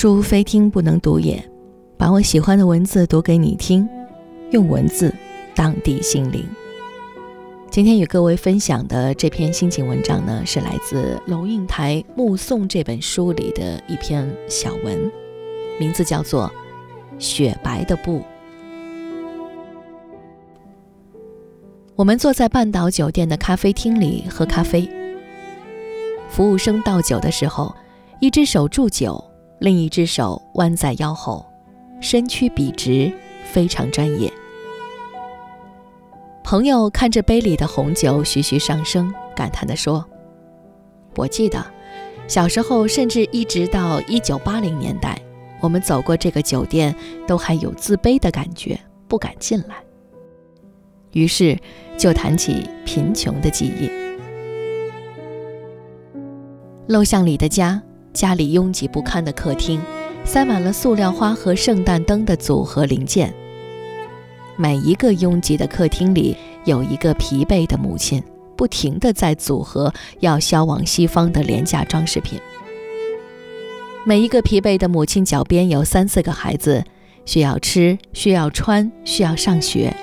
书非听不能读也，把我喜欢的文字读给你听，用文字荡涤心灵。今天与各位分享的这篇心情文章呢，是来自龙应台《目送》这本书里的一篇小文，名字叫做《雪白的布》。我们坐在半岛酒店的咖啡厅里喝咖啡，服务生倒酒的时候，一只手祝酒。另一只手弯在腰后，身躯笔直，非常专业。朋友看着杯里的红酒徐徐上升，感叹地说：“我记得小时候，甚至一直到一九八零年代，我们走过这个酒店，都还有自卑的感觉，不敢进来。于是就谈起贫穷的记忆。陋巷里的家。”家里拥挤不堪的客厅，塞满了塑料花和圣诞灯的组合零件。每一个拥挤的客厅里，有一个疲惫的母亲，不停地在组合要销往西方的廉价装饰品。每一个疲惫的母亲脚边有三四个孩子，需要吃，需要穿，需要上学。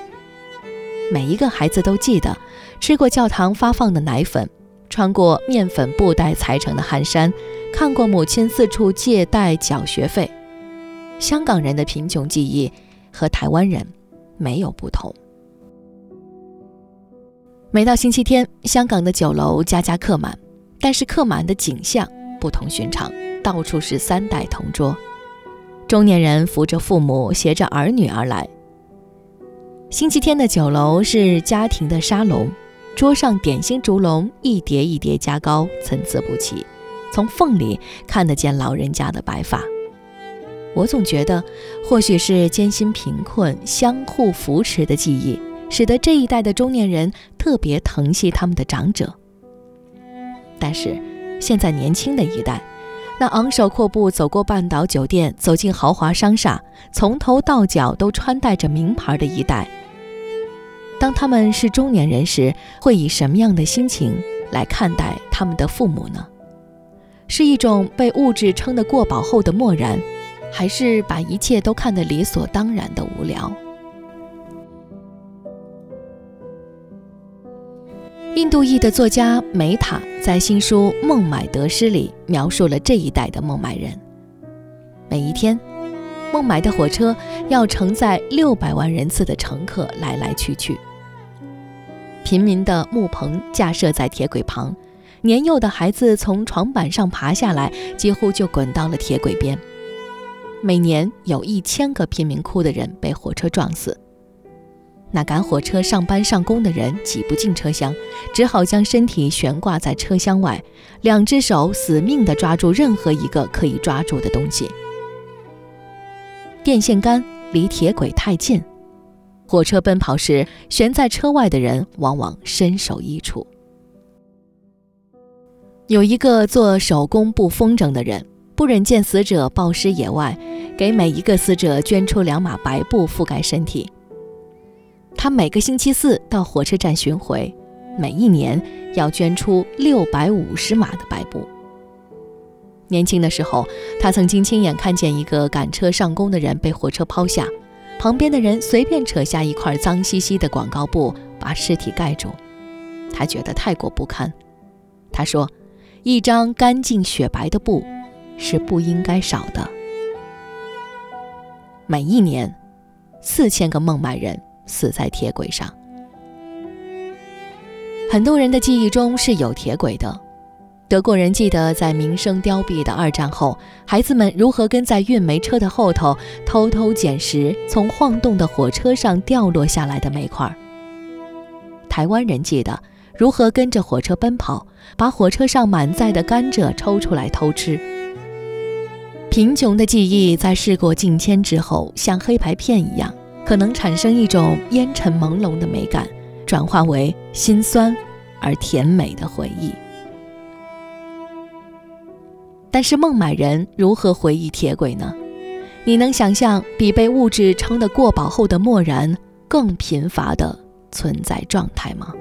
每一个孩子都记得吃过教堂发放的奶粉，穿过面粉布袋裁成的汗衫。看过母亲四处借贷缴学费，香港人的贫穷记忆和台湾人没有不同。每到星期天，香港的酒楼家家客满，但是客满的景象不同寻常，到处是三代同桌，中年人扶着父母，携着儿女而来。星期天的酒楼是家庭的沙龙，桌上点心烛笼一叠一叠加高，参差不齐。从缝里看得见老人家的白发，我总觉得，或许是艰辛贫困相互扶持的记忆，使得这一代的中年人特别疼惜他们的长者。但是，现在年轻的一代，那昂首阔步走过半岛酒店，走进豪华商厦，从头到脚都穿戴着名牌的一代，当他们是中年人时，会以什么样的心情来看待他们的父母呢？是一种被物质撑得过饱后的漠然，还是把一切都看得理所当然的无聊？印度裔的作家梅塔在新书《孟买得失》里描述了这一代的孟买人。每一天，孟买的火车要承载六百万人次的乘客来来去去，平民的木棚架设在铁轨旁。年幼的孩子从床板上爬下来，几乎就滚到了铁轨边。每年有一千个贫民窟的人被火车撞死。那赶火车上班上工的人挤不进车厢，只好将身体悬挂在车厢外，两只手死命地抓住任何一个可以抓住的东西。电线杆离铁轨太近，火车奔跑时，悬在车外的人往往身首异处。有一个做手工布风筝的人，不忍见死者暴尸野外，给每一个死者捐出两码白布覆盖身体。他每个星期四到火车站巡回，每一年要捐出六百五十码的白布。年轻的时候，他曾经亲眼看见一个赶车上工的人被火车抛下，旁边的人随便扯下一块脏兮兮的广告布把尸体盖住，他觉得太过不堪。他说。一张干净雪白的布是不应该少的。每一年，四千个孟买人死在铁轨上。很多人的记忆中是有铁轨的。德国人记得在名声凋敝的二战后，孩子们如何跟在运煤车的后头偷偷捡拾从晃动的火车上掉落下来的煤块。台湾人记得。如何跟着火车奔跑，把火车上满载的甘蔗抽出来偷吃？贫穷的记忆在事过境迁之后，像黑白片一样，可能产生一种烟尘朦胧的美感，转化为心酸而甜美的回忆。但是孟买人如何回忆铁轨呢？你能想象比被物质撑得过饱后的漠然更贫乏的存在状态吗？